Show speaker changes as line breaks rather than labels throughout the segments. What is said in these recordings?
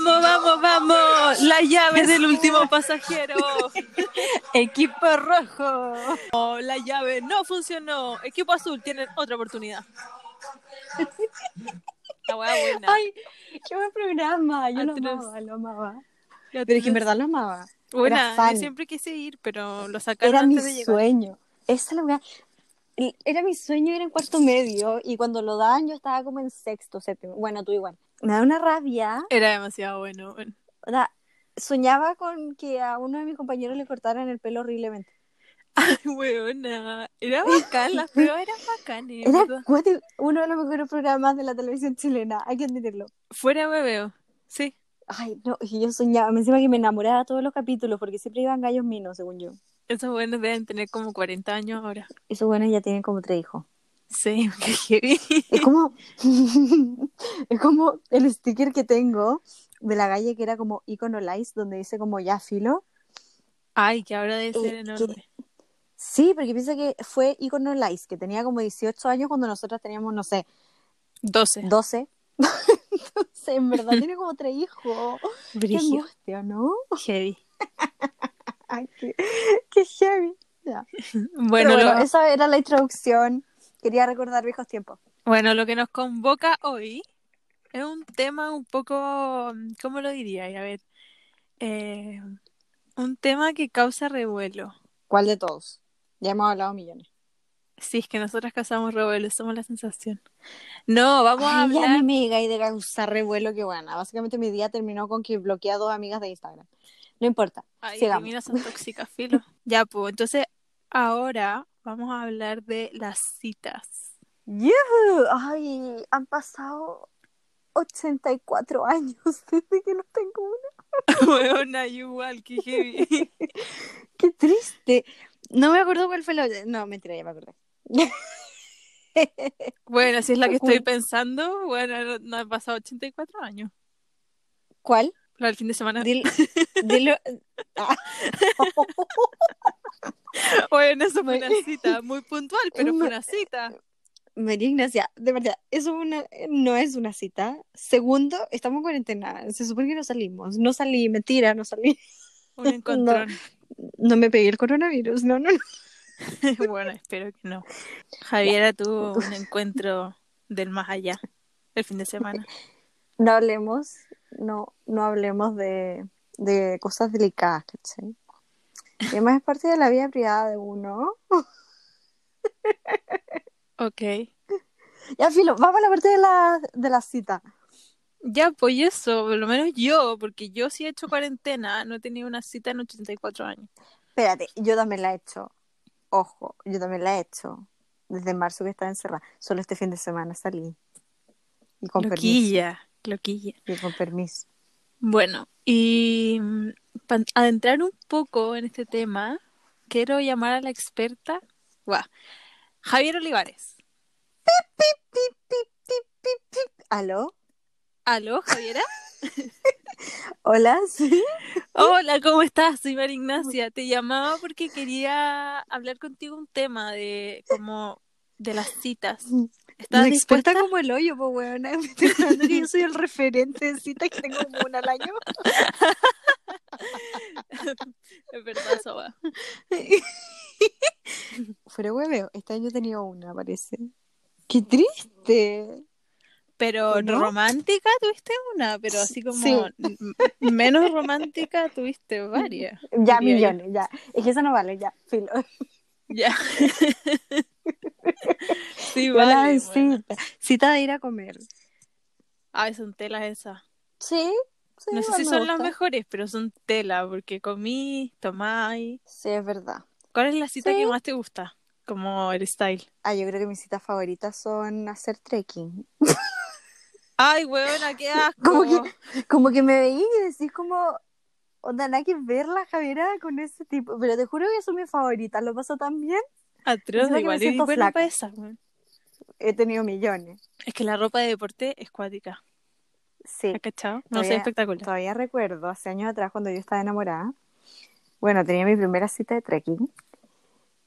Vamos, vamos, vamos. La llave del último pasajero.
Equipo rojo.
Oh, la llave no funcionó. Equipo azul, tienen otra oportunidad. La hueá buena.
Ay, qué buen programa. Yo lo amaba, lo amaba. Pero es que en verdad lo amaba.
Buena, yo siempre quise ir, pero lo sacaron
Era mi
antes de llegar.
sueño. Esa es la Era mi sueño ir en cuarto medio y cuando lo dan yo estaba como en sexto, séptimo. Bueno, tú igual. Me da una rabia.
Era demasiado bueno. bueno.
O sea, soñaba con que a uno de mis compañeros le cortaran el pelo horriblemente.
Ay, weona. Era bacán, las pruebas eran bacanes.
Era uno de los mejores programas de la televisión chilena, hay que admitirlo.
Fuera hueveo. Sí.
Ay, no, y yo soñaba, me encima que me enamoraba de todos los capítulos porque siempre iban gallos minos, según yo.
Esos buenos deben tener como 40 años ahora.
Esos buenos ya tienen como tres hijos.
Sí, qué heavy.
Es como, es como el sticker que tengo de la galle que era como icono lice, donde dice como ya filo.
Ay, que ahora debe ser
Eh,
enorme.
Sí, porque piensa que fue icono lice, que tenía como 18 años cuando nosotros teníamos, no sé,
12.
12. Entonces, en verdad tiene como tres hijos. Qué
Brigio.
angustia, ¿no?
Heavy.
Ay, qué, qué heavy. Ya.
Bueno,
bueno,
lo,
esa era la introducción. Quería recordar viejos tiempos.
bueno, lo que nos convoca hoy es un tema un poco, ¿cómo lo diría? A ver, eh, un tema que causa revuelo.
¿Cuál de todos? Ya hemos hablado millones.
Sí, es que nosotras causamos revuelo, somos la sensación. No, vamos a
Ay, a
hablar.
mí me diga de causar revuelo, que buena. Básicamente mi día terminó con que bloqueé a dos amigas de Instagram. No importa.
Ay,
sigamos.
son tóxicas, filo. Ya, pues, entonces ahora vamos a hablar de las citas.
¡Yuhu! Ay, han pasado 84 años desde que no tengo una.
Buena, igual, que heavy.
¡Qué triste! No me acuerdo cuál fue la... No, mentira, ya me acordé.
Bueno, si es la que estoy pensando, bueno, no, han pasado 84 años.
¿Cuál?
La del fin de semana.
Dil- dilo... Ah.
Bueno, eso fue una cita muy puntual, pero fue una cita.
María Ignacia, de verdad, eso una, no es una cita. Segundo, estamos en cuarentena. Se supone que no salimos. No salí, mentira, no salí.
Un encontrón.
No me pegué el coronavirus, no, no, no.
bueno, espero que no. Javiera tuvo un encuentro del más allá el fin de semana.
No hablemos, no, no hablemos de, de cosas delicadas, ¿cachai? Y además es parte de la vida privada de uno.
Ok.
Ya, filo, vamos a la parte de la, de la cita.
Ya, pues eso, por lo menos yo, porque yo sí he hecho cuarentena, no he tenido una cita en 84 años.
Espérate, yo también la he hecho. Ojo, yo también la he hecho. Desde marzo que estaba encerrada. Solo este fin de semana salí. Y con permiso.
Loquilla, loquilla.
Y con permiso.
Bueno, y para adentrar un poco en este tema, quiero llamar a la experta, Javier Olivares.
¿Aló?
¿Aló, Javiera?
¿Hola? ¿Sí?
Hola, ¿cómo estás? Soy María Ignacia. Te llamaba porque quería hablar contigo un tema de como de las citas. ¿Estás
Me
dispuesta?
expuesta como el hoyo, pues, weón. Me estoy pensando que yo soy el referente de citas que tengo como una al año.
Es verdad, eso va.
Fuera hueveo, este año he tenido una, parece. ¡Qué triste!
Pero
¿No?
romántica tuviste una, pero así como
Sí.
menos romántica tuviste varias.
Ya, millones, ya. Es que eso no vale, ya, filo.
Ya. Sí, vale. bueno.
cita. Cita de ir a comer.
Ay, son telas esas.
Sí, sí.
No sé si son las mejores, pero son tela, porque comí, tomáis.
Sí, es verdad.
¿Cuál es la cita
Sí.
que más te gusta? Como el style.
Ah, yo creo que mis citas favoritas son hacer trekking.
Ay, huevona, qué asco.
Como que, como que me veí y decís como, onda, nada que ver la Javiera con ese tipo. Pero te juro que son mis favoritas. Lo paso tan bien.
Atroz, igual. Y buena para esa.
He tenido millones.
Es que la ropa de deporte es cuática.
Sí.
¿Has cachado? No sé, espectacular.
Todavía recuerdo, hace años atrás, cuando yo estaba enamorada. Bueno, tenía mi primera cita de trekking.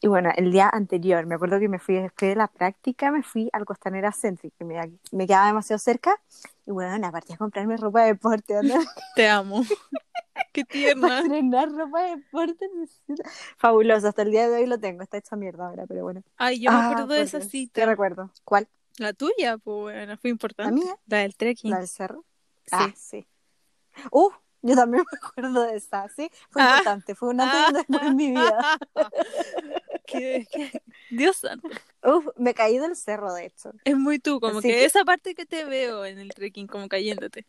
Y bueno, el día anterior, me acuerdo que me fui después de la práctica, me fui al Costanera Centric, que me, me quedaba demasiado cerca. Y bueno, aparte de comprarme ropa de deporte, ¿no?
Te amo. Qué tierna.
Estrenar ropa de deporte necesito- Fabuloso, hasta el día de hoy lo tengo, está hecha mierda ahora, pero bueno.
Ay, yo me
Ah,
acuerdo de esa
Dios,
cita.
¿Qué recuerdo? ¿Cuál?
La tuya, pues bueno, fue importante.
¿La mía?
La del trekking.
¿La del cerro?
Sí.
Ah, sí. Uh, yo también me acuerdo de esa, sí. Fue
Ah.
importante, fue un antes y un después en mi vida.
Qué- qué- Dios santo.
Uf, me caí del cerro, de hecho.
Es muy tú, como que,
que-
esa parte que te veo en el trekking, como cayéndote.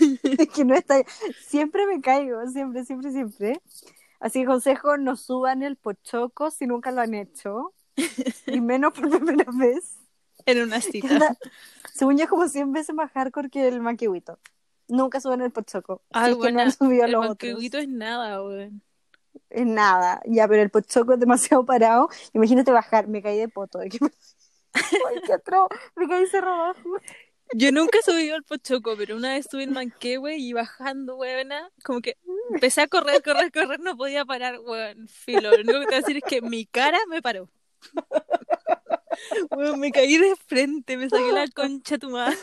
Es que no está. Siempre me caigo, siempre, siempre, siempre. Así que consejo, no suban el pochoco si nunca lo han hecho. Y menos por primera vez.
En una cita.
Anda, Según yo, es como 100 veces más hardcore que el manquehuito. Nunca suban el pochoco. Si es que no han subido
El
los otros.
es nada, weón.
Es nada. Ya, pero el pochoco es demasiado parado. Imagínate bajar. Me caí de poto. ¿de qué me- Ay, qué atroz. Me caí cerro abajo.
Yo nunca he subido al Pochoco, pero una vez subí en Manquehue y bajando, weona, como que empecé a correr, correr, correr, no podía parar, weón, filo. Lo único que te voy a decir es que mi cara me paró. Weón, me caí de frente, me saqué la concha tu madre.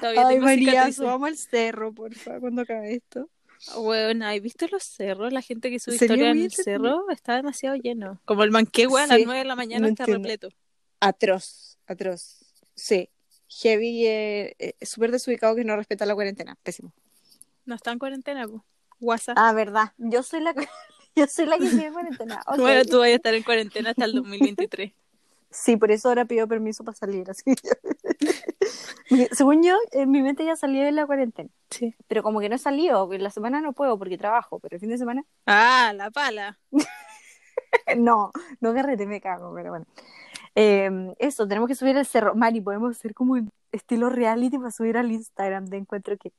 Todavía
Ay,
tengo
María, subamos al cerro, porfa, cuando acabe esto.
Weón, ¿has visto los cerros? La gente que sube historia en el cerro está demasiado lleno. Como el Manquehue a
Sí,
las 9 de la mañana
no
está
entiendo.
repleto.
Atroz, atroz. Sí. Heavy, eh, eh, súper desubicado que no respeta la cuarentena. Pésimo.
No está en cuarentena, pues. WhatsApp.
Ah, verdad. Yo soy la, yo soy la que sigue en cuarentena.
Bueno, tú vas a estar en cuarentena hasta el 2023.
Sí, por eso ahora pido permiso para salir. Así Según yo, en mi mente ya salí de la cuarentena.
Sí.
Pero como que no he salido, porque la semana no puedo porque trabajo, pero el fin de semana
Ah, la pala.
no, no carrete, me cago, pero bueno. Eh, eso, tenemos que subir el cerro. Mari, podemos hacer como un estilo reality para subir al Instagram de encuentro que.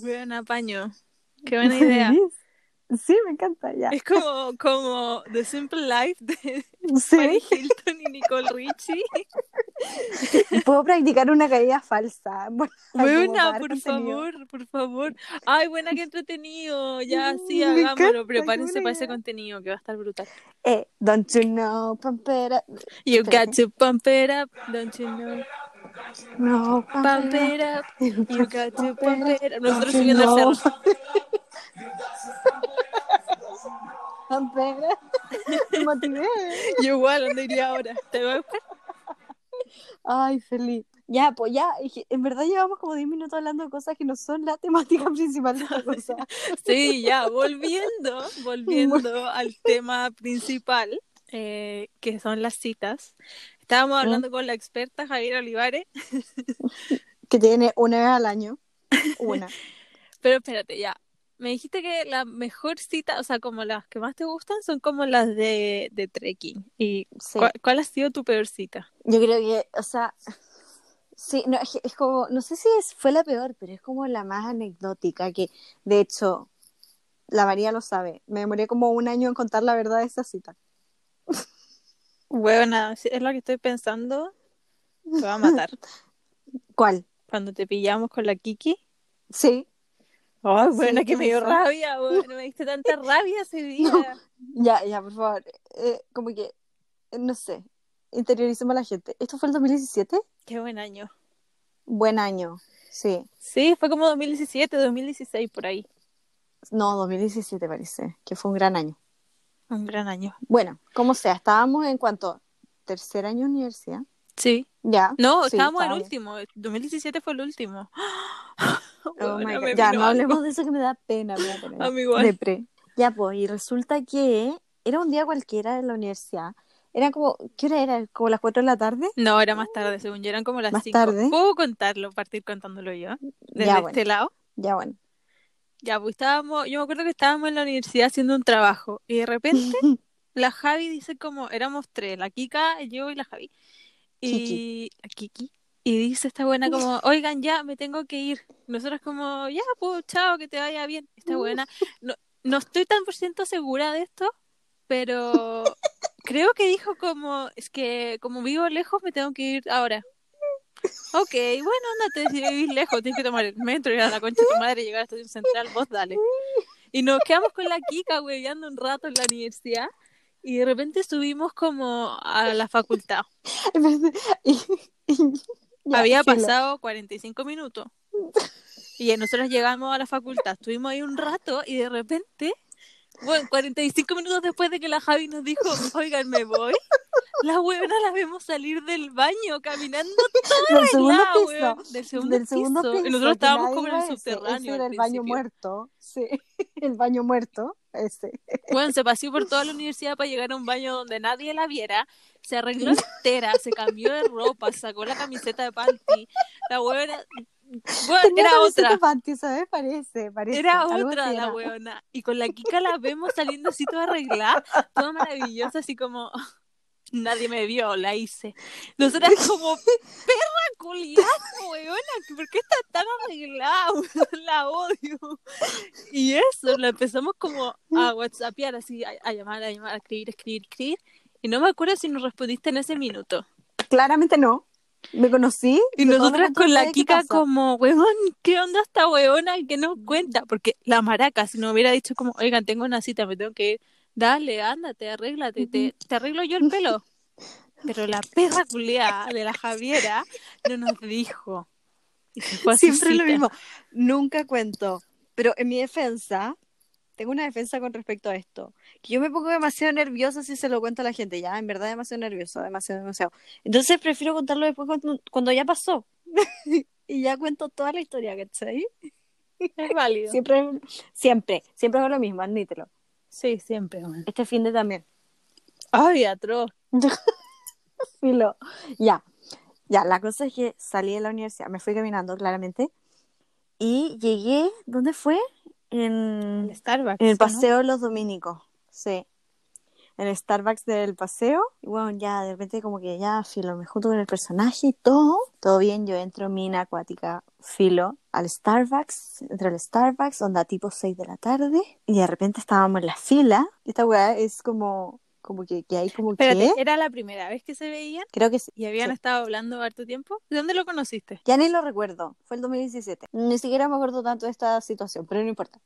Buen apaño. Qué buena idea.
Sí, me encanta, ya.
Es como, como The Simple Life de
Sí,
Paris Hilton y Nicole Richie.
puedo practicar una caída falsa.
Buena, por
contenido.
favor, por favor. Ay, buena, qué entretenido. Ya, sí,
Me
hagámoslo. Prepárense para ese contenido que va a estar brutal.
Eh, don't you know, pampera.
You
Espérate.
got to pump it up, don't you know?
No,
Pump it up, you got to pump it up. Nosotros
you
subiendo el cerro.
Pampera. Me motivé.
Yo igual, ¿dónde iría ahora? ¿Te voy a buscar?
Ay, feliz. Ya, pues ya, en verdad llevamos como 10 minutos hablando de cosas que no son la temática principal de esta cosa.
Sí, ya, volviendo, volviendo al tema principal, eh, que son las citas. Estábamos hablando con la experta Javier Olivares,
Que tiene una vez al año. Una.
pero espérate, ya. Me dijiste que la mejor cita, o sea, como las que más te gustan, son como las de, de trekking. ¿Y
Sí.
cuál, cuál ha sido tu peor cita?
Yo creo que, o sea, sí, no, es, es como, no sé si es, fue la peor, pero es como la más anecdótica, que de hecho, la María lo sabe. Me demoré como un año en contar la verdad de esa cita.
Bueno, es lo que estoy pensando. Te va a matar.
¿Cuál?
Cuando te pillamos con la Kiki.
Sí,
Ay,
Sí,
bueno, que
¿qué
me dio rabia, bueno, me diste tanta rabia ese día.
ya, ya, por favor. Eh, como que, eh, no sé, interioricemos a la gente. ¿Esto fue el 2017?
Qué buen año.
Buen año, sí.
Sí, fue como 2017, 2016, por ahí.
No, 2017 parece, que fue un gran año.
Un gran año.
Bueno, como sea, estábamos en cuanto tercer año de universidad.
Sí.
Ya.
No,
sí,
estábamos el último. 2017 fue el último.
Oh
Bueno, me.
Ya, no
algo.
hablemos de eso que me da pena, me da pena. Ya, pues, y resulta que era un día cualquiera en la universidad. Era como, ¿qué hora era? ¿Como las 4 de la tarde?
No, era más tarde, según yo, eran como las
Más
5.
tarde.
¿Puedo contarlo, partir contándolo yo? Desde
Ya,
este
bueno.
lado.
Ya, bueno.
Ya, pues estábamos, yo me acuerdo que estábamos en la universidad haciendo un trabajo y de repente la Javi dice como, éramos tres, la Kika, yo y la Javi. Y
Kiki.
la Kiki. Y dice esta buena como, oigan, ya, me tengo que ir. Nosotros como, ya, pues, chao, que te vaya bien. Esta buena. No, no estoy tan por ciento segura de esto, pero creo que dijo como, es que como vivo lejos me tengo que ir ahora. Ok, bueno, andate, si vivís lejos, tienes que tomar el metro, ir a la concha de tu madre, llegar a la estación central, vos dale. Y nos quedamos con la Kika hueveando un rato en la universidad y de repente subimos como a la facultad.
Y- y- ya,
Había
filo.
pasado 45 minutos. Y nosotros llegamos a la facultad, estuvimos ahí un rato y de repente, bueno, 45 minutos después de que la Javi nos dijo, oigan, me voy, la huevona la vemos salir del baño caminando
Del segundo piso.
weón, del segundo,
del segundo
piso.
piso.
Y nosotros estábamos como en el subterráneo.
Ese era el baño muerto. Sí, el baño muerto. Ese.
Bueno, se paseó por toda la universidad para llegar a un baño donde nadie la viera. Se arregló entera, se cambió de ropa, sacó la camiseta de panty. La huevona. Bueno,
Tenía
era otra.
panty, ¿sabes? Parece, parece.
Era otra la huevona. Y con la Kika la vemos saliendo así toda arreglada, toda maravillosa, así como. Nadie me vio, la hice. Nosotras como perra culiada, huevona, ¿por qué está tan arreglada? weón? La odio. Y eso, la empezamos como a whatsappear, así, a, a llamar, a llamar, a escribir, escribir, escribir. Y no me acuerdo si nos respondiste en ese minuto.
Claramente no. Me conocí.
Y nosotras con la
¿sabes qué
Kika como, huevón, ¿qué onda esta huevona que nos cuenta? Porque la maraca, si nos hubiera dicho como, oigan, tengo una cita, me tengo que ir, dale, ándate, arréglate, te, te arreglo yo el pelo. Pero la perra culiada de la Javiera no nos dijo. Y se fue a su
Siempre lo mismo. Nunca cuento. Pero en mi defensa, tengo una defensa con respecto a esto. Que yo me pongo demasiado nerviosa si se lo cuento a la gente. Ya, en verdad, demasiado nerviosa. Demasiado, demasiado. Entonces prefiero contarlo después cuando, cuando ya pasó. y ya cuento toda la historia, ¿cachai?
Es válido.
Siempre, siempre, siempre hago lo mismo, admítelo.
Sí, siempre.
Este fin de también.
Ay, atroz.
Filo. Ya, ya, la cosa es que salí de la universidad, me fui caminando claramente y llegué, ¿dónde fue? En,
El Starbucks.
en el paseo de los dominicos, sí. En el Starbucks del paseo, y bueno, ya de repente como que ya, filo, me junto con el personaje y todo, todo bien, yo entro mina acuática, filo, al Starbucks, entro al Starbucks, onda tipo 6 de la tarde, y de repente estábamos en la fila, y esta weá es como, como que, que hay como
Espérate,
que,
¿era la primera vez que se veían?
creo que sí.
¿Y habían
Sí.
estado hablando harto tiempo? ¿De dónde lo conociste?
Ya ni lo recuerdo, fue el 2017. Ni siquiera me acuerdo tanto de esta situación, pero no importa.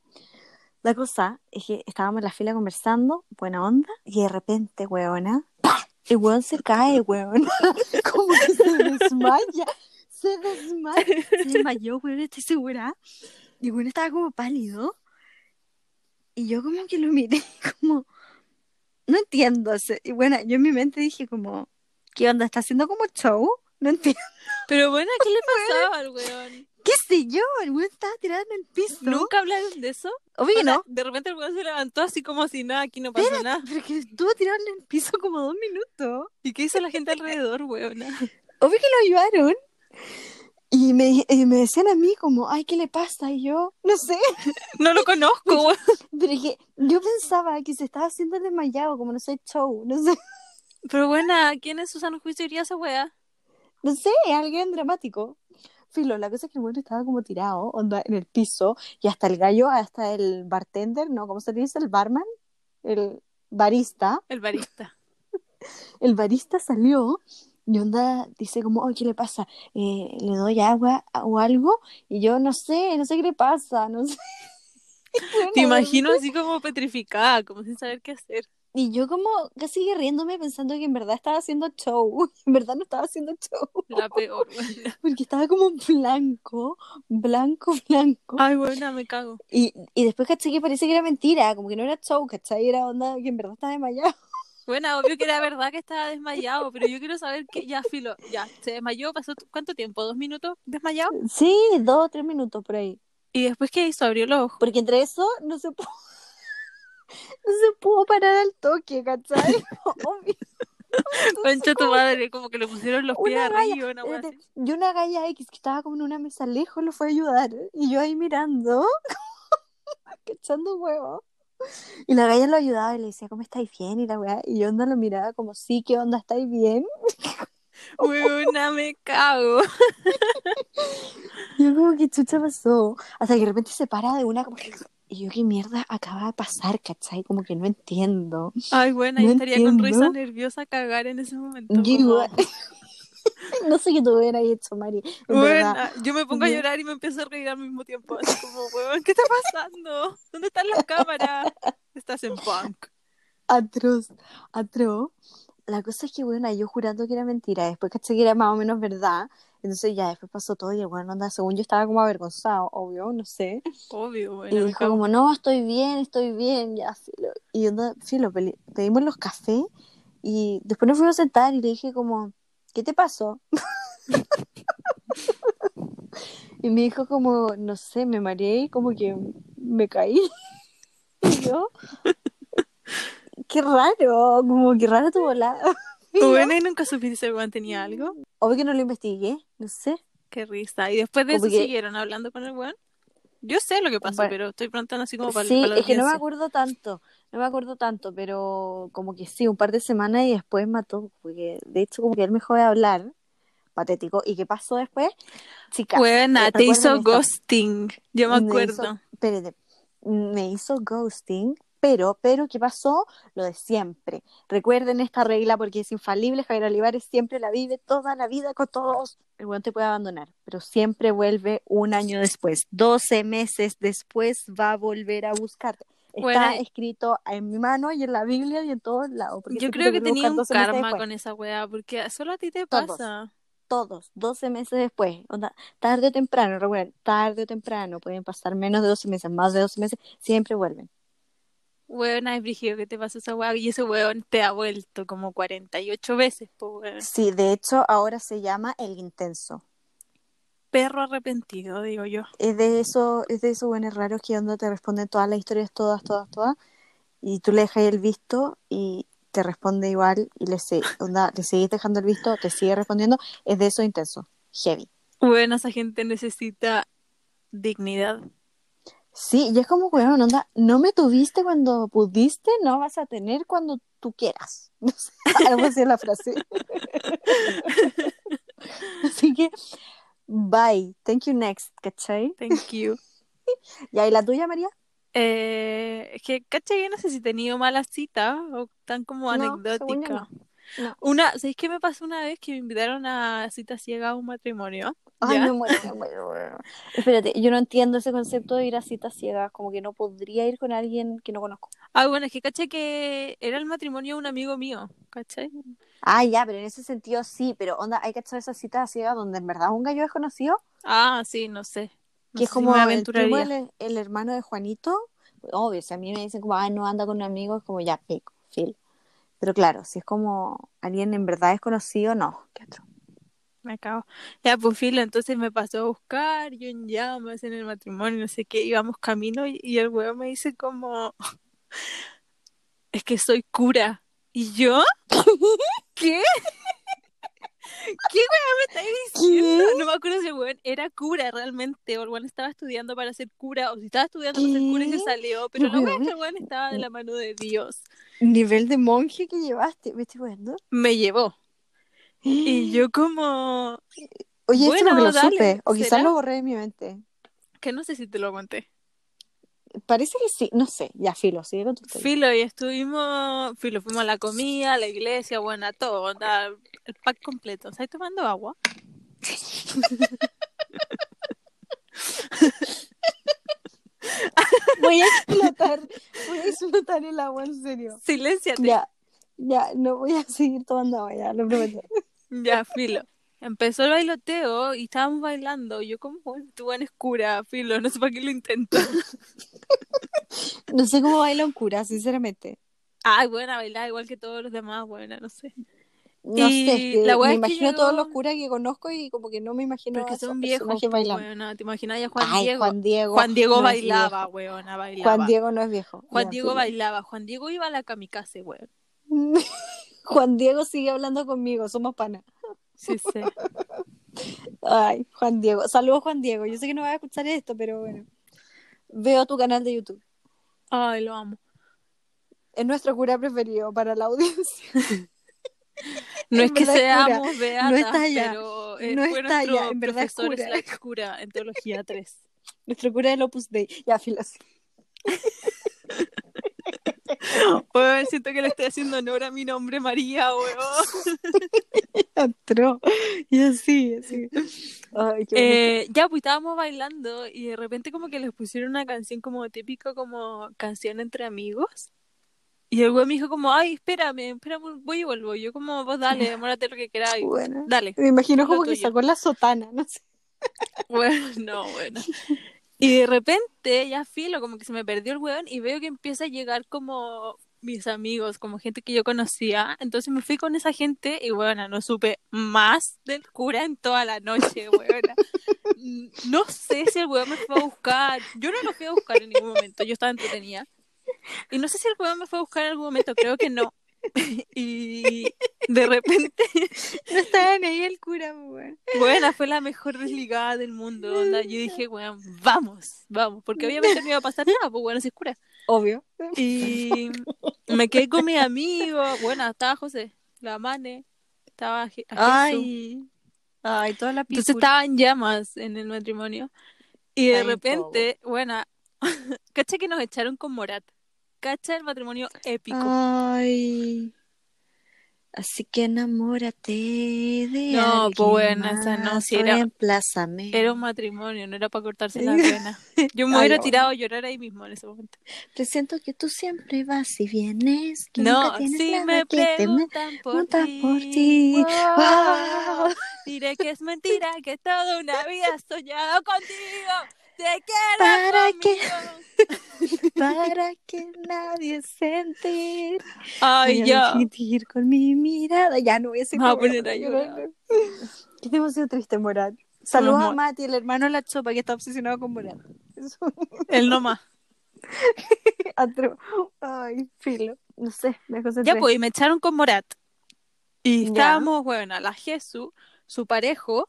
La cosa es que estábamos en la fila conversando, buena onda, y de repente, weona, ¡pah! el weón se cae, weón. Como que se desmaya, se desmaya, se desmayó, weón, estoy segura. Y el weón estaba como pálido. Y yo como que lo miré, como, no entiendo. Y bueno, yo en mi mente dije como, ¿qué onda? ¿Está haciendo como show? No entiendo.
Pero bueno, ¿qué le pasaba al weón?
¿Qué sé yo? El weón estaba tirado en el piso.
¿Nunca hablaron de eso?
Obvio que no.
De repente el weón se levantó así como si nada, aquí no pasó nada.
Pero que estuvo tirado en el piso como dos minutos.
¿Y qué hizo la gente alrededor, weona?
Obvio que lo ayudaron. Y me, y me decían a mí como, ay, ¿qué le pasa? Y yo, no sé.
No lo conozco, weón.
Pero es que yo pensaba que se estaba haciendo desmayado, como no sé, show. No sé,
Pero buena, ¿quién en su sano juicio iría a esa wea?
no sé, alguien dramático. Filo, la cosa es que el bueno estaba como tirado, onda, en el piso, y hasta el gallo, hasta el bartender, ¿no? ¿Cómo se dice? El barman, el barista.
El barista.
el barista salió y onda dice como, "Ay, ¿qué le pasa? Eh, ¿Le doy agua o algo? Y yo no sé, no sé qué le pasa, no sé.
Te imagino así como petrificada, como sin saber qué hacer.
Y yo como casi riéndome pensando que en verdad estaba haciendo show. En verdad no estaba haciendo show.
La peor.
Porque estaba como blanco, blanco, blanco.
Ay, buena, me cago.
Y, y después caché que parece que era mentira, como que no era show, ¿cachai? Era onda que en verdad estaba desmayado.
Bueno, obvio que era verdad que estaba desmayado, pero yo quiero saber que ya, filo, ya, se desmayó, pasó cuánto tiempo, dos minutos desmayado.
Sí, dos o tres minutos por ahí.
Y después, ¿qué hizo? Abrió los ojos.
Porque entre eso no se pudo, no se pudo parar al toque, ¿cachai? Obvio.
Concha tu madre, como que le pusieron los pies
Una
arriba, una así.
y una galla X que estaba como en una mesa lejos lo fue a ayudar. Y yo ahí mirando, echando huevo. Y la galla lo ayudaba y le decía, ¿cómo estáis bien? Y la weá, y yo onda lo miraba como, sí, ¿qué onda? ¿Estáis bien?
Weona, me cago.
Yo como, ¿qué chucha pasó? Hasta que de repente se para de una como que... Y yo, ¿qué mierda acaba de pasar, cachai? Como que no entiendo.
Ay, bueno, yo
No
estaría con risa nerviosa a cagar en ese momento.
Yo
como-
igual. No sé qué tú hubieras hecho, Mari. en
Bueno,
verdad.
yo me pongo a
Yo-
llorar y me empiezo a reír al mismo tiempo. Así como, weón, ¿qué está pasando? ¿Dónde están las cámaras? Estás en punk.
Atroz, atroz. La cosa es que, bueno, yo jurando que era mentira, después caché que era más o menos verdad. Entonces ya después pasó todo y el bueno, onda, según yo estaba como avergonzado, obvio, no sé.
Obvio,
Y
bueno. me
dijo como, no, estoy bien, estoy bien, ya, filo. Y onda, filo, pedimos los cafés y después nos fuimos a sentar y le dije como, ¿qué te pasó? y me dijo como, no sé, me mareé y como que me caí. y yo, qué raro, como que raro tu volada.
Bueno, y nunca supiste si el weón tenía algo.
Obvio que no lo investigué, no sé.
Qué risa. Y después de eso siguieron hablando con el weón. Yo sé lo que pasó,
Bueno.
pero estoy preguntando así como para,
Sí,
para
es que no me acuerdo tanto, no me acuerdo tanto, pero como que sí, un par de semanas y después mató, porque de hecho como que él me dejó de hablar, patético, ¿y qué pasó después? Chicas,
Buena, te hizo ghosting. Yo me
me
acuerdo.
hizo- espérate, me hizo ghosting, pero, pero, ¿qué pasó? Lo de siempre. Recuerden esta regla porque es infalible, Javier Olivares siempre la vive toda la vida con todos. El weón te puede abandonar, pero siempre vuelve un año después, 12 meses después va a volver a buscarte. Está
Bueno,
escrito en mi mano y en la Biblia y en todos lados.
Yo creo que tenía un
12 meses
karma con esa weá, porque solo a ti te
Todos.
pasa.
Todos, 12 meses después. Onda, tarde o temprano, recuerden, tarde o temprano, pueden pasar menos de 12 meses, más de 12 meses, siempre vuelven.
Weón, es brígido que te pasa esa weá. Y ese weón te ha vuelto como 48 veces, po, weón.
Sí, de hecho, ahora se llama el intenso.
Perro arrepentido, digo yo.
Es de eso, es de esos buenos raros que onda te responden todas las historias, todas, todas, todas, y tú le dejas el visto y te responde igual y le, se- onda, le seguís dejando el visto, te sigue respondiendo, es de eso intenso, heavy.
Bueno, esa gente necesita dignidad.
Sí, y es como, weón, onda, no me tuviste cuando pudiste, no vas a tener cuando tú quieras. No sé, algo así es la frase. así que, bye, thank you next, ¿cachai?
Thank you.
¿Y ahí la tuya, María?
Eh, es que, caché, yo no sé si he tenido malas citas o tan como
No, yo
anecdóticas.
no. No.
Una, ¿sabéis qué me pasó una vez que me invitaron a cita ciega a un matrimonio?
Ay,
¿Ya?
me muero, me muero. Espérate, yo no entiendo ese concepto de ir a citas ciegas, como que no podría ir con alguien que no conozco.
Ah, bueno, es que caché que era el matrimonio de un amigo mío, ¿cachai?
Ah, ya, pero en ese sentido sí, pero onda, hay que echar esas citas ciegas donde en verdad un gallo desconocido,
Ah, sí, no sé. No
que es
si
como
me
el primo, el, el hermano de Juanito. Obvio, si a mí me dicen como, ah, no anda con un amigo, es como ya, pico, fil. Pero claro, si es como alguien en verdad desconocido, no. ¿Qué otro?
Me acabo. Ya, pues filo, entonces me pasó a buscar, yo en llamas en el matrimonio, no sé qué, íbamos camino y, y el weón me dice como, es que soy cura. ¿Y yo? ¿Qué? ¿Qué weón me estáis diciendo? No me acuerdo si el weón era cura realmente, o el weón estaba estudiando para ser cura, o si estaba estudiando para ser cura y se salió, pero
Pero
la weón el weón estaba de la mano de Dios.
Nivel de monje que llevaste, ¿me estoy viendo?
Me llevó. Y yo como,
Oye, esto
Bueno,
no me lo
dale,
supe, o quizás lo borré de mi mente.
que no sé si te lo conté.
Parece que sí, no sé, ya filo, sigue con tu historia.
Filo, y estuvimos, filo, fuimos a la comida, a la iglesia, bueno, a todo, onda, el pack completo. ¿Estás tomando agua?
Voy a explotar, voy a explotar el agua, en serio.
Silénciate.
Ya, ya, no voy a seguir tomando agua, ya, lo prometo.
Ya, filo. Empezó el bailoteo y estábamos bailando. Yo como, bueno, tu buena es cura, filo, no sé para qué lo intento.
No sé cómo baila un cura, sinceramente.
Ay, buena, bailar igual que todos los demás, buena, no sé.
No
Y
sé,
la
me
es que
imagino
llegó-
todos los curas que conozco y como que no me imagino
Pero
a
que
esos
son viejos, weona. ¿Te imaginas ya Juan
Ay,
Diego?
Juan Diego.
Juan Diego
no
bailaba, weona, bailaba.
Juan Diego no es viejo.
Juan Diego bailaba. Juan Diego iba a la kamikaze, weón.
Juan Diego sigue hablando conmigo, somos pana.
Sí, sí.
Ay, Juan Diego. Saludos, Juan Diego. Yo sé que no vas a escuchar esto, pero bueno. Veo tu canal de YouTube.
Ay, lo amo.
Es nuestro cura preferido para la audiencia.
No es que
es cura.
seamos beatas,
No está allá.
pero eh,
No
fue
está allá,
nuestro
en verdad es
profesor
cura.
slash cura en teología 3.
Nuestro cura del Opus Dei. Ya, filas.
Siento que le estoy haciendo honor a mi nombre, María, weón.
Entró. Y así, así. Ay.
Eh, ya, pues estábamos bailando y de repente como que les pusieron una canción como típico, como canción entre amigos. Y el güey me dijo como, ay, espérame, espérame, voy y vuelvo. Yo como, vos dale, demórate lo que queráis.
Bueno.
Dale.
Me imagino como que sacó la sotana, no sé.
Bueno, no, bueno. Y de repente, ya filo, como que se me perdió el weón y veo que empieza a llegar como mis amigos, como gente que yo conocía. Entonces me fui con esa gente y bueno, no supe más del cura en toda la noche, weona. No sé si el weón me fue a buscar. Yo no lo fui a buscar en ningún momento, yo estaba entretenida. Y no sé si el weón me fue a buscar en algún momento, creo que no. Y de repente
No estaban ahí el cura, weón.
Buena, fue la mejor desligada del mundo. Onda. Yo dije, weón, vamos, vamos, porque obviamente no iba a pasar nada, pues bueno, se cura.
Obvio.
Y me quedé con mis amigos. Bueno, estaba José, la Mane, estaba Je-.
Ay. Ay, toda la
Entonces estaban llamas en el matrimonio. Y de repente, bueno, cacha que nos echaron con Morat. Cacha el matrimonio épico.
Ay. Así que enamórate de
No,
alguien
pues bueno, esa no, si era-
reemplázame.
Era un matrimonio, no era para cortarse la pena. Yo me
Ay,
hubiera
no.
tirado a llorar ahí mismo en ese momento.
Presiento que tú siempre vas y vienes, que
No,
nunca tienes
si
nada
me
que
preguntan por
Pregunta
ti,
por ti.
wow,
Wow.
diré que es mentira, que toda una vida soñado contigo. Te quiero
¿Para qué?
conmigo.
Para que nadie se entere.
Ay,
Voy a
ya.
sentir con mi mirada. Ya no voy a seguir.
Me voy a poner a llorar.
Qué demasiado triste, Morat. Saludos a Mati, el hermano de la chopa que está obsesionado con Morat. Eso.
Él nomás.
Ay, filo. No sé, me concentré.
Ya, pues, y me echaron con Morat. Y
Ya.
estábamos, bueno, la Jesús, su parejo,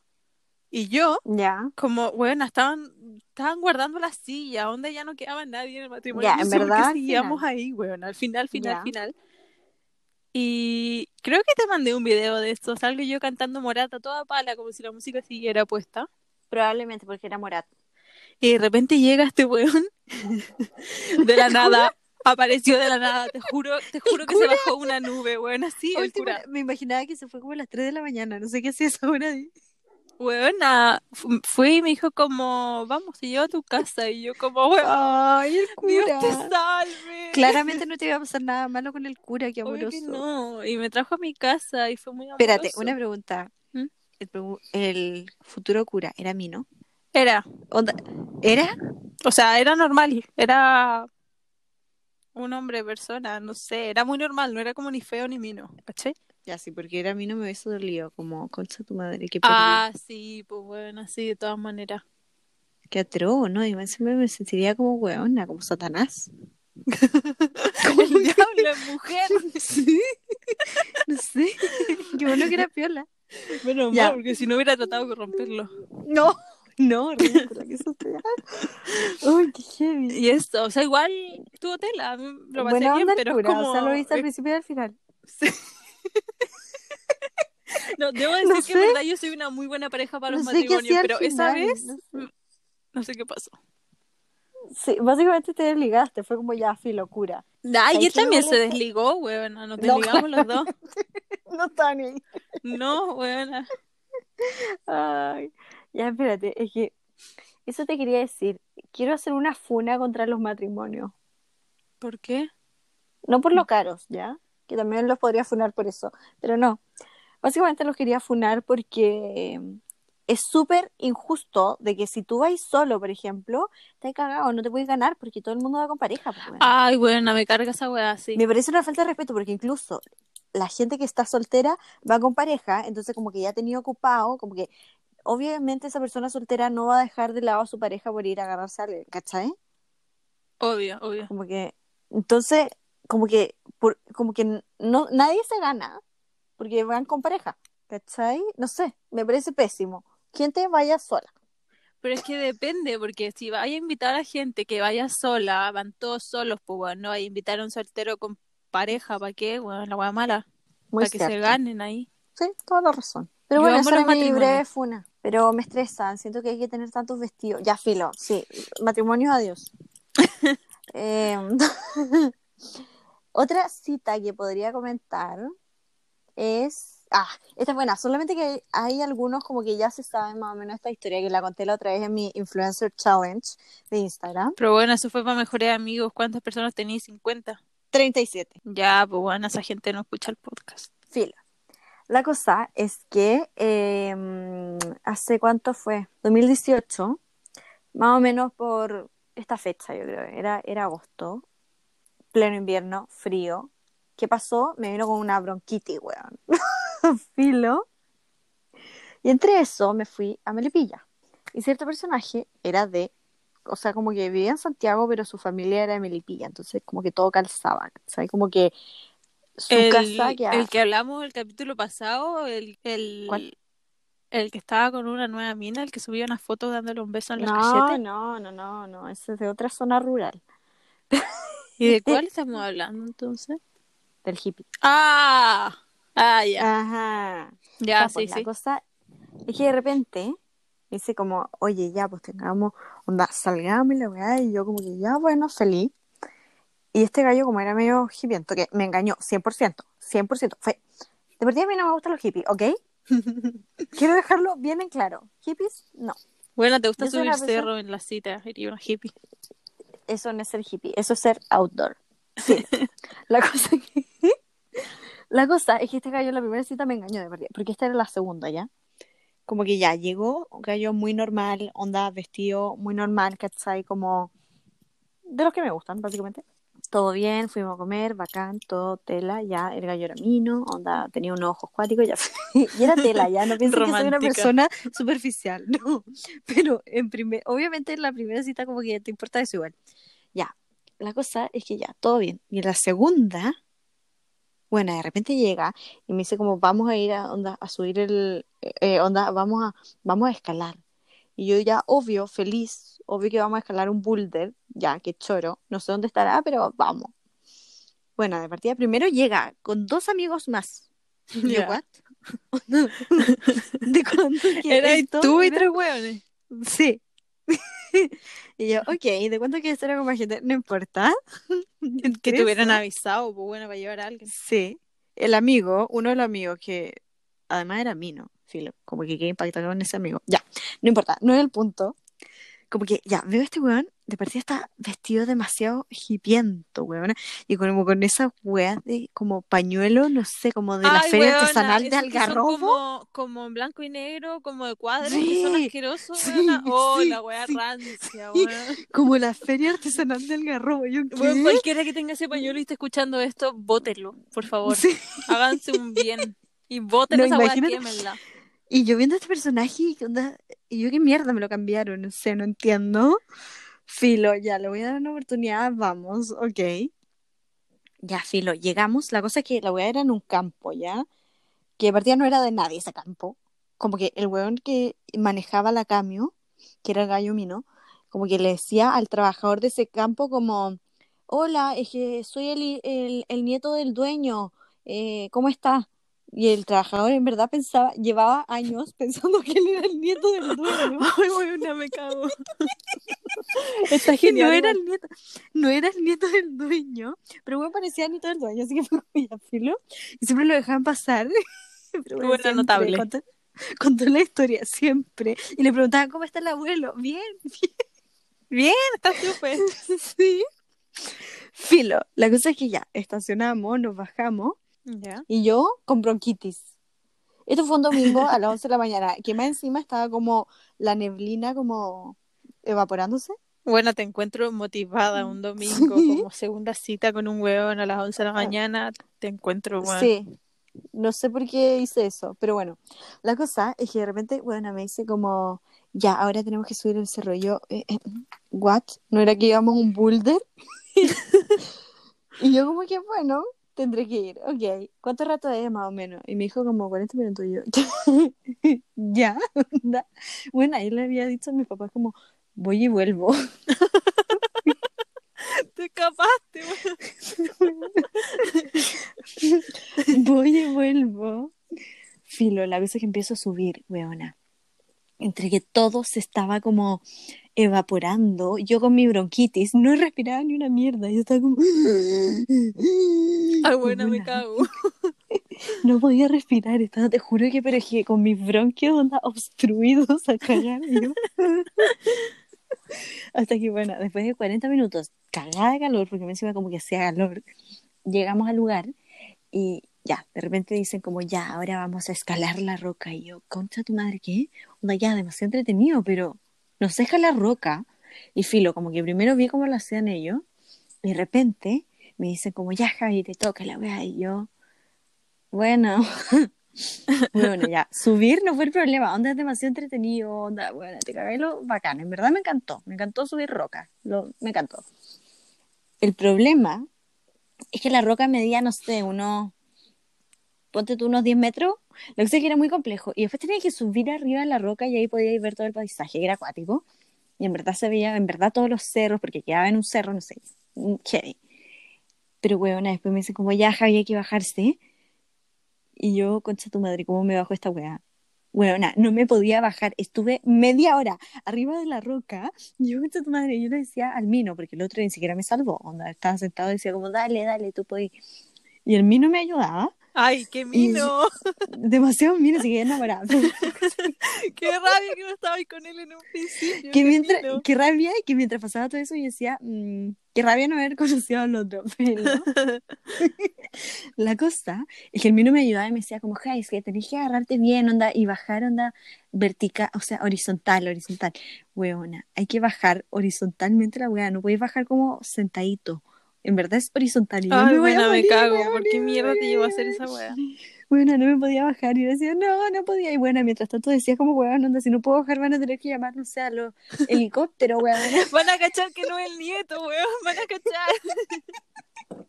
y yo,
Ya.
como, bueno, estaban, estaban guardando la silla, donde ya no quedaba nadie en el matrimonio.
Ya, en verdad,
seguíamos ahí, bueno, al final, final,
Ya.
final. Y creo que te mandé un video de esto, salgo yo cantando Morata toda pala, como si la música siguiera puesta.
Probablemente porque era Morat.
Y de repente llega este weón de la nada, apareció de la nada, te juro, te juro que se bajó una nube, weón, así, el cura.
me imaginaba que se fue como a las 3 de la mañana. No sé qué hacía esa hora. ahí.
Weona, fu- fue y me dijo como, vamos, se lleva a tu casa. Y yo como, weón,
Ay, el
Dios
cura.
te salve.
Claramente no te iba a pasar nada malo con el cura, qué amoroso.
que no. Y me trajo a mi casa y fue muy amoroso.
Espérate, una pregunta.
¿Mm?
El futuro cura era mí, ¿no?
Era,
Onda- ¿Era?
o sea, era normal, era un hombre, persona, no sé, era muy normal, no era como ni feo ni mino, ¿cachai?
Ya, sí, porque era mí no me hubiese dolido, como concha tu madre, qué
Ah, sí, pues bueno, sí, de todas maneras.
Qué atroz, ¿no? Y más me, sentiría como hueona, como Satanás.
El diablo mujer.
Sí. No sé. Qué bueno que era piola.
Menos
Ya.
mal, porque si no hubiera tratado de romperlo.
No, no, ridícula que eso. Uy, qué heavy.
Y esto, o sea, igual tuvo tela, a lo pasé bien, pero es como...
o sea, lo viste al principio y al final.
No, debo decir
No
que en verdad yo soy una muy buena pareja para los matrimonios, pero esa
final,
vez
no sé.
no sé qué pasó.
Sí, básicamente te desligaste, fue como ya, filo, cura.
Ay,
Ay,
él también se desligó, weona, nos
No,
desligamos los dos.
No ni ahí.
No, weona.
Ay, ya, espérate, es que eso te quería decir. Quiero hacer una funa contra los matrimonios.
¿Por qué?
No por lo caros, ¿ya? Que también los podría funar por eso, pero no. Básicamente los quería funar porque es súper injusto de que si tú vas solo, por ejemplo, te cagado, no te puedes ganar porque todo el mundo va con pareja. pues.
Ay, buena, me carga esa weá, sí.
Me parece una falta de respeto porque incluso la gente que está soltera va con pareja, entonces como que ya ha tenido ocupado, como que obviamente esa persona soltera no va a dejar de lado a su pareja por ir a agarrarse a alguien, ¿cachai?
Obvio, obvio.
Como que, entonces, como que, por, como que no, nadie se gana porque van con pareja, ¿cachai? No sé, me parece pésimo. Gente vaya sola.
Pero es que depende, porque si vaya a invitar a gente que vaya sola, van todos solos, pues bueno, no a invitar a un soltero con pareja, ¿para qué? Bueno, la mala,
Muy
para que se ganen ahí.
Sí, toda la razón. Pero
Yo
bueno, esa era mi breve funa. Pero me estresan, siento que hay que tener tantos vestidos. Ya, filo, sí. Matrimonios, adiós. Eh, Otra cita que podría comentar es. Ah, esta es buena. Solamente que hay, algunos como que ya se saben más o menos esta historia que la conté la otra vez en mi Influencer Challenge de Instagram.
Pero bueno, eso fue para mejores amigos. ¿Cuántas personas tenéis? 50.
37.
Ya, pues bueno, esa gente no escucha el podcast.
Fila. La cosa es que eh, hace cuánto fue, 2018, más o menos por esta fecha, yo creo, era, era agosto, pleno invierno, frío. ¿Qué pasó? Me vino con una bronquitis, weón. Filo. Y entre eso me fui a Melipilla. Y cierto personaje era de, o sea, como que vivía en Santiago, pero su familia era de Melipilla, entonces como que todo calzaba, ¿sabes? Como que su
El,
casa que
el que hablamos el capítulo pasado, el, el,
¿Cuál?
el que estaba con una nueva mina, el que subía una foto dándole un beso en los
No,
cachetes.
no, no, no, no, ese es de otra zona rural,
¿Y de cuál estamos hablando entonces?
Del hippie.
Ah, ah, ya.
Ajá.
Ya, sí,
pues, la
sí.
cosa es que de repente dice como, oye, ya, pues tengamos, onda, salgamos y la weá, y yo como que ya, bueno, feliz. Y este gallo como era medio hipiento, que me engañó, 100%, 100%. Fue, de partida a mí no me gustan los hippies, ¿ok? Quiero dejarlo bien en claro. Hippies, no.
Bueno, ¿te gusta
Yo
subir cerro en la cita? Iría una hippie.
Eso no es ser hippie, eso es ser outdoor. Sí. la cosa que... La cosa es que este gallo en la primera cita me engañó de partida, porque esta era la segunda ya. Como que ya llegó, un gallo muy normal, onda vestido muy normal, ¿cachai? Como de los que me gustan, básicamente. Todo bien, fuimos a comer, bacán, todo tela, ya el gallo era mino, onda, tenía unos ojos cuáticos, ya. y era tela, ya, no piensen que soy una persona superficial, no. Pero en primer, obviamente en la primera cita como que te importa eso igual. Ya, la cosa es que ya, todo bien. Y en la segunda, bueno, de repente llega y me dice como vamos a ir a, onda, a subir el, eh, onda, vamos a, vamos a escalar. Y yo ya, obvio, feliz, obvio que vamos a escalar un boulder, ya, que choro, no sé dónde estará, pero vamos. Bueno, de partida primero llega con dos amigos más. ¿what? ¿De cuándo
Era
esto
tú y tres hueones.
Sí. y yo, ok, ¿de cuánto quieres estar con más gente? No importa.
Que te hubieran avisado, pues bueno, para llevar a alguien.
Sí. El amigo, uno de los amigos que además era mí, ¿no? Filo, como que quedé impactado con ese amigo. Ya, no importa, no es el punto. Como que, ya, veo a este weón, de partida está vestido demasiado hipiento, weón. Y como con esas weas de como pañuelo, no sé, como de la
Ay,
feria
weona,
artesanal de Algarrobo.
Como, como en blanco y negro, como de cuadros, que son
Sí,
asquerosos,
sí.
Oh,
sí,
la wea
sí.
rancia,
Sí.
weón.
Como la feria artesanal de Algarrobo. Yo,
Weón, cualquiera que tenga ese pañuelo y esté escuchando esto, bótenlo, por favor.
Sí.
Háganse un bien. Y voten
No,
esa quémenla.
Y yo viendo a este personaje. Y yo, ¿qué mierda me lo cambiaron? No sé, no entiendo. Filo, ya, le voy a dar una oportunidad, vamos, ok. Ya, Filo, llegamos. La cosa es que la weá era en un campo, ¿ya? Que de no era de nadie ese campo. Como que el weón que manejaba la camio, que era el gallo mino, como que le decía al trabajador de ese campo como, hola, es que soy el, el, nieto del dueño, eh, ¿cómo está? Y el trabajador en verdad pensaba, llevaba años pensando que él era el nieto del dueño.
Ay, weona, me cago.
Está
genial
No era el nieto, no era el nieto del dueño, pero bueno, parecía el nieto del dueño, así que fue como filo. Y siempre lo dejaban pasar. Pero bueno,
Bueno,
siempre,
notable.
Contó, contó la historia siempre. Y le preguntaban, ¿cómo está el abuelo? Bien,
Bien, está súper.
sí. Filo, la cosa es que ya, estacionamos, nos bajamos,
Ya.
y yo con bronquitis. Esto fue un domingo a las 11 de la mañana, que más encima estaba como la neblina como evaporándose.
Bueno, te encuentro motivada un domingo
Sí.
como segunda cita con un hueón a las 11 de la mañana. Te encuentro, bueno.
Sí, no sé por qué hice eso, pero bueno, la cosa es que de repente, bueno, me dice como, ya, ahora tenemos que subir el cerro. Yo, eh, eh, ¿what? ¿No era que íbamos a un boulder? y yo como que, bueno, tendré que ir, ok. ¿Cuánto rato es más o menos? Y me dijo como 40 minutos y yo, ya. Bueno, ahí le había dicho a mis papás como, voy y vuelvo.
Te escapaste.
Voy y vuelvo. Filo, la es que empiezo a subir, weona. Entre que todo se estaba como evaporando, yo con mi bronquitis no respiraba ni una mierda, yo estaba como...
Ah, bueno, me cago.
No podía respirar, estaba, te juro que, que con mis bronquios onda obstruidos a cagar. yo- Hasta que, bueno, después de 40 minutos, cagada de calor, porque me encima como que hacía calor, llegamos al lugar y ya, de repente dicen como, ya, ahora vamos a escalar la roca. Y yo, concha tu madre, ¿qué? Onda, ya, demasiado entretenido, pero no sé escalar roca. Y filo, como que primero vi cómo lo hacían ellos, y de repente me dicen como, ya, Javi, te toca la weá. Y yo, bueno, bueno, ya, subir no fue el problema, onda es demasiado entretenido, onda, bueno, te cagué lo bacán, en verdad me encantó, me encantó subir roca, lo, me encantó. El problema es que la roca medía, no sé, unos, ponte tú unos 10 metros, lo que sé que era muy complejo, y después tenía que subir arriba de la roca y ahí podíais ver todo el paisaje, era acuático, y en verdad se veía, en verdad todos los cerros, porque quedaba en un cerro, no sé, heavy. Pero bueno, después me dice como, ya Javi, hay que bajarse, y yo, concha tu madre, ¿cómo me bajo esta weá? Bueno, no me podía bajar. Estuve media hora arriba de la roca. Y yo, concha tu madre, yo le decía al Mino, porque el otro ni siquiera me salvó. Onda, estaba sentado y decía como, dale, dale, tú puedes. Y el Mino me ayudaba.
Ay, qué mino.
Demasiado Mino, se quedé enamorada.
qué rabia que no estaba ahí con él en un principio. qué
mientras,
mino.
qué rabia, y que mientras pasaba todo eso, yo decía, mm, qué rabia no haber conocido al otro. Pero la cosa es que el Mino me ayudaba y me decía como, Jai, es que tenés que agarrarte bien, onda, y bajar, onda, vertical, o sea, horizontal, horizontal. Weona, hay que bajar horizontalmente la weá, no podéis bajar como sentadito. En verdad es horizontal. Y yo
Ay,
me voy a
buena, me
morir,
cago.
a
¿Por qué
morir,
mierda te llevó a
morir,
hacer esa
morir.
wea?
Bueno, no me podía bajar y yo decía, no, no podía. Y bueno, mientras tanto decía como, weón, onda, si no puedo bajar van a tener que llamar, no sé, a los helicópteros, weón.
Van a cachar que no es el nieto, weón. Van a cachar.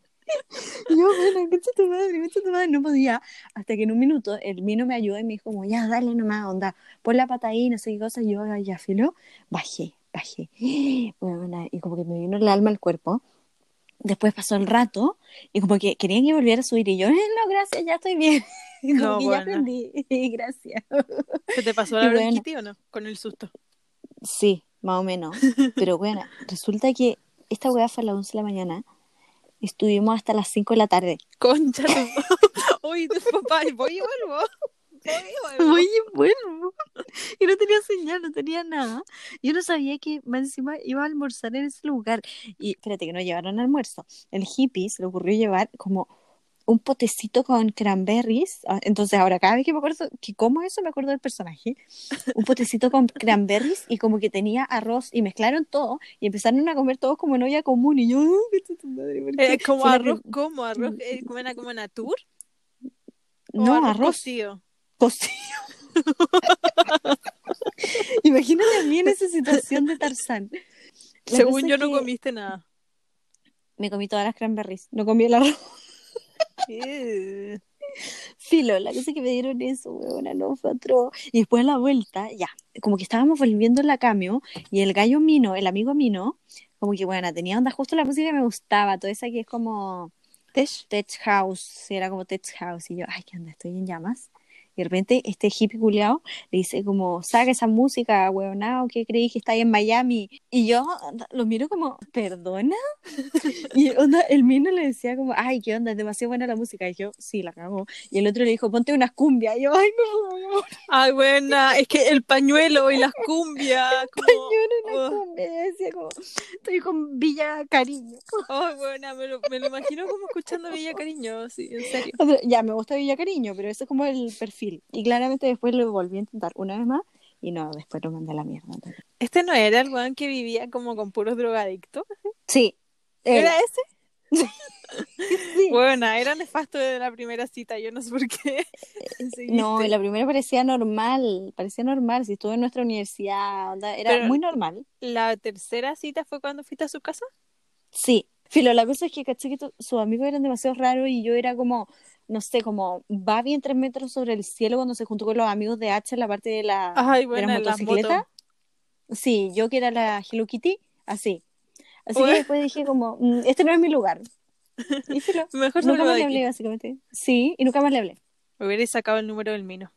Y yo, bueno, concha tu madre, concha tu madre, no podía. Hasta que en un minuto el Mino me ayudó y me dijo como, ya, dale nomás, onda, pon la pata ahí, no sé qué cosa. Y yo, "Ah, ya, filo, bajé, bajé. Bueno, y como que me vino el alma al cuerpo. Después pasó el rato y como que querían que volviera a subir y yo, "Eh, no, gracias, ya estoy bien. Y como
No,
que ya aprendí, gracias.
¿Se te pasó
Y
la
bueno.
bronquitis o no? Con el susto.
Sí, más o menos. Pero bueno, resulta que esta weá fue a las 11 de la mañana. Estuvimos hasta las 5 de la tarde.
Concha tu... Uy, tu papá, voy y vuelvo. Voy y vuelvo.
Y no tenía señal, no tenía nada. Yo no sabía que más encima iba a almorzar en ese lugar. Y espérate, que no llevaron almuerzo. El hippie se le ocurrió llevar como un potecito con cranberries. Ah, Entonces ahora cada vez que me acuerdo que como eso me acuerdo del personaje. Un potecito con cranberries y como que tenía arroz y mezclaron todo y empezaron a comer todos como en olla común. Y yo.
Eh, como arroz, ¿cómo? ¿Arroz? Eh, ¿Cómo era como natur? ¿O
No, arroz
cocido?
Imagínate a mí en esa situación de Tarzán. La
Según yo no comiste nada.
Me comí todas las cranberries, no comí el arroz.
Eh.
Filo, la cosa que me dieron eso, weona, no fue atroz. Y después a la vuelta, ya, como que estábamos volviendo en la cambio y el gallo Mino, el amigo Mino, como que, bueno, tenía onda justo la música que me gustaba, toda esa que es como
Tech.
Tech House, era como Tech House. Y yo, ay, ¿qué onda? Estoy en llamas. Y de repente este hippie culiao le dice como, saca esa música, weonao, ¿qué creí que está ahí en Miami? Y yo lo miro como, ¿perdona? Y onda, el mino le decía como, ay, ¿qué onda? Es demasiado buena la música. Y yo, sí, la cagó. Y el otro le dijo, ponte unas cumbias. Y yo, ay, no,
Ay, buena. Es que el pañuelo y las cumbias. Como...
yo no una
oh.
cumbia. Y decía como, estoy con Villa Cariño.
Ay, buena. Me lo, me lo imagino como escuchando Villa Cariño. Sí, en serio.
Ya, me gusta Villa Cariño, pero ese es como el perfil. Y claramente después lo volví a intentar una vez más y no, después lo mandé a la mierda.
Este no era el weón que vivía como con puros drogadictos.
Sí. él.
¿Era ese?
Sí.
Buena, era nefasto de la primera cita. Yo no sé por qué.
No,
Seguiste.
la primera parecía normal, parecía normal, si estuvo en nuestra universidad, onda, era
Pero-
muy normal.
La tercera cita fue cuando fuiste a su casa.
Sí, Filo, la cosa es que caché que sus amigos eran demasiado raros y yo era como, no sé, como va bien tres metros sobre el cielo cuando se juntó con los amigos de H en la parte de la,
Ay,
de la motocicleta. Sí, yo que era la Hello Kitty, así. Así que después dije como, "Mm, este no es mi lugar. Y filo,
Mejor
nunca más le
aquí.
hablé, básicamente. Sí, y nunca más le hablé.
Me hubiera sacado el número del Mino.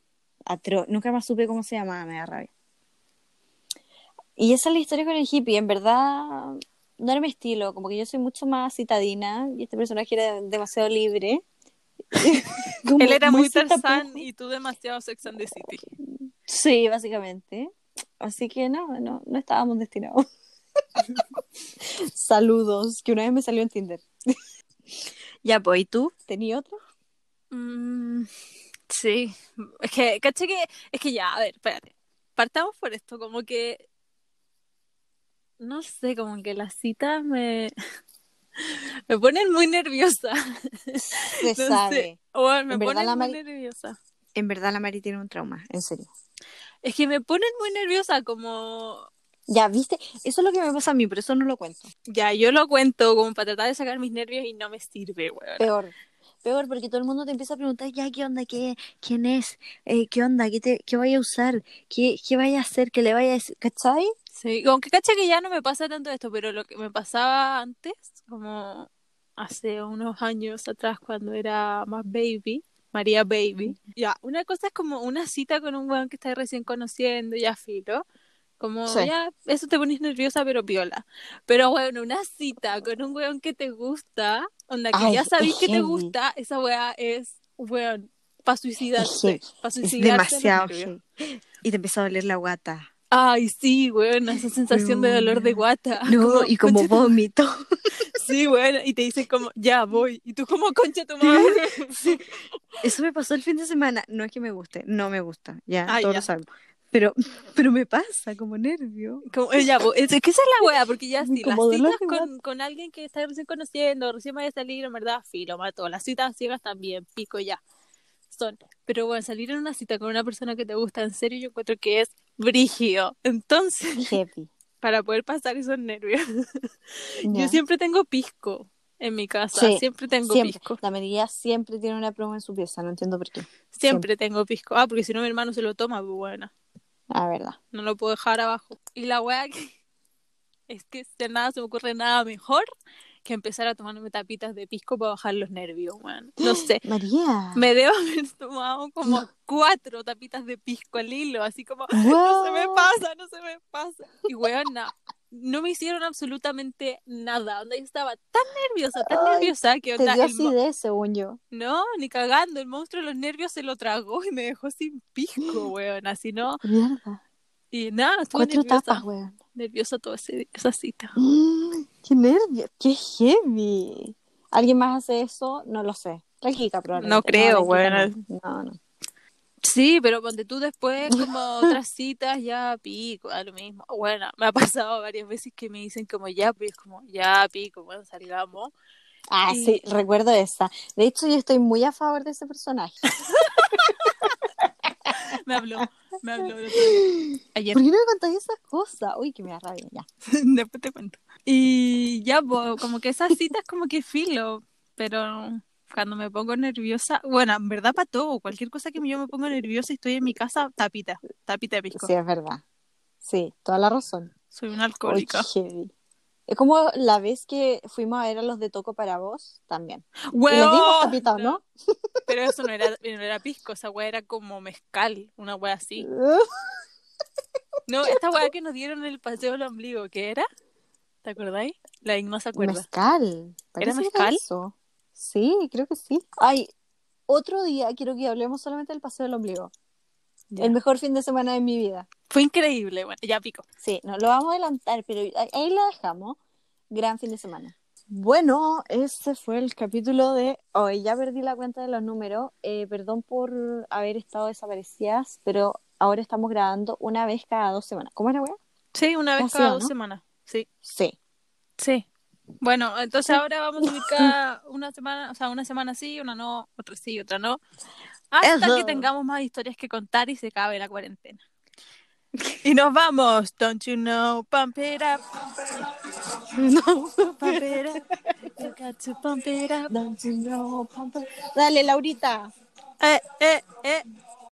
Atro, nunca más supe cómo se llamaba, me da rabia. Y esa es la historia con el hippie. En verdad, no era mi estilo. Como que yo soy mucho más citadina y este personaje era demasiado libre.
Él era muy Tarzán y tú demasiado Sex and the City.
Sí, básicamente. Así que no, no, no estábamos destinados. Saludos, que una vez me salió en Tinder. ya, pues, ¿y tú? ¿Tenías otro?
Mm, sí, es que, caché que, es que ya, a ver, espérate. Partamos por esto, como que, no sé, como que las citas me, me ponen muy nerviosa.
Se
No sé.
sabe.
Bueno, me
En
ponen muy
Mari-
nerviosa.
En verdad la Mari tiene un trauma, en serio.
Es que me ponen muy nerviosa, como,
Ya, ¿viste? Eso es lo que me pasa a mí, pero eso no lo cuento.
ya, yo lo cuento como para tratar de sacar mis nervios y no me sirve, weón.
Peor. Peor, porque todo el mundo te empieza a preguntar, ya, ¿qué onda? ¿Qué, ¿Quién es? Eh, ¿Qué onda? ¿Qué, te, qué vaya a usar? ¿Qué, ¿Qué vaya a hacer? ¿Qué le vaya a decir? ¿Cachai?
Sí, aunque caché que ya no me pasa tanto esto, pero lo que me pasaba antes, como hace unos años atrás cuando era más baby, María Baby, ya, una cosa es como una cita con un weón que estás recién conociendo, ya filo, como
Sí.
ya, eso te pones nerviosa pero piola, pero bueno, una cita con un weón que te gusta, onda que
Ay,
ya sabís que te gusta, esa weá es, weón, para suicidarse, para suicidarse.
demasiado. Y te empieza a doler la guata.
Ay, sí, weón, esa sensación de dolor de guata.
No, y como
concha tu-
vómito.
Sí, bueno, y te dicen como, ya voy. Y tú como, concha tu madre.
Eso me pasó el fin de semana. No es que me guste, no me gusta. Ya,
Ah,
todos
ya.
lo sabemos. Pero, pero me pasa como nervio.
Como, eh, ya. Es que esa es la wea, porque ya sí, las
Como dolor
citas con, con alguien que estás recién conociendo, recién vaya a salir, en verdad, filo. Las citas ciegas también, pico ya. Son. Pero bueno, salir en una cita con una persona que te gusta, en serio, yo encuentro que es brígido. Entonces,
Heavy.
para poder pasar esos nervios, yo siempre tengo pisco en mi casa.
Sí,
siempre tengo
Siempre.
pisco.
La María siempre tiene una pluma en su pieza, no entiendo por qué.
Siempre tengo pisco. Ah, porque si no mi hermano se lo toma, pues bueno.
Ah, verdad.
No lo puedo dejar abajo. Y la wea que es que de nada se me ocurre nada mejor que empezar a tomarme tapitas de pisco para bajar los nervios, weón. No sé.
María.
Me debo haber tomado como cuatro tapitas de pisco al hilo, así como, no se me pasa, no se me pasa. Y weón, no, no me hicieron absolutamente nada. Onda, yo estaba tan nerviosa, tan
Ay,
nerviosa que
Te
onda,
dio
el mo-
acidez, según yo.
no, ni cagando, el monstruo de los nervios se lo tragó y me dejó sin pisco, weón. Así no.
Mierda.
Y nada, estuve
Cuatro
nerviosa.
tapas, weón.
nerviosa toda esa cita.
Mm, ¡Qué nervio! ¡Qué heavy! ¿Alguien más hace eso? No lo sé. La Kika, probablemente.
No creo, weón.
No, no.
Sí, pero ponte tú después, como otras citas, ya pico, a lo mismo. Bueno, me ha pasado varias veces que me dicen como ya, pues como ya pico, bueno, salgamos.
Ah,
Y-
sí, recuerdo esa. De hecho, yo estoy muy a favor de ese personaje.
Me habló, me habló ayer.
¿Por qué no me contáis esas cosas? Uy, que me da rabia, ya.
Después te cuento. Y ya, pues, como que esas citas como que filo, pero cuando me pongo nerviosa, bueno, en verdad para todo, cualquier cosa que yo me pongo nerviosa y estoy en mi casa, tapita, tapita de pisco.
Sí, es verdad. Sí, toda la razón.
Soy una alcohólica.
Es como la vez que fuimos a ver a los de Toco para vos, también. Y les dimos tapita, ¿no?
Pero eso no era, no era pisco, esa weá era como mezcal, una weá así. No, esta weá que nos dieron en el paseo del ombligo, ¿qué era? ¿Te acordáis? La Igno se acuerda.
Mezcal. Que
mezcal?
eso. Sí, creo que sí. Ay, otro día quiero que hablemos solamente del paseo del ombligo.
Ya.
El mejor fin de semana de mi vida.
Fue increíble, bueno, ya pico.
Sí, no lo vamos a adelantar, pero ahí- la dejamos. Gran fin de semana. Bueno, ese fue el capítulo de hoy. Ya perdí la cuenta de los números. Eh, perdón por haber estado desaparecidas, pero ahora estamos grabando una vez cada dos semanas. ¿Cómo era, weá?
Sí, una vez
Así,
cada
¿o
dos
no?
semanas. Sí,
Sí.
sí. Bueno, entonces ahora vamos a subir cada una semana, o sea, una semana sí, una no, otra sí, otra no. Hasta
Eso.
que tengamos más historias que contar y se acabe la cuarentena. Y nos vamos. Don't you know, pump it up.
No.
Pump it up. You got to pump it up.
Don't you know, pampa- Dale, Laurita.
Eh, eh, eh.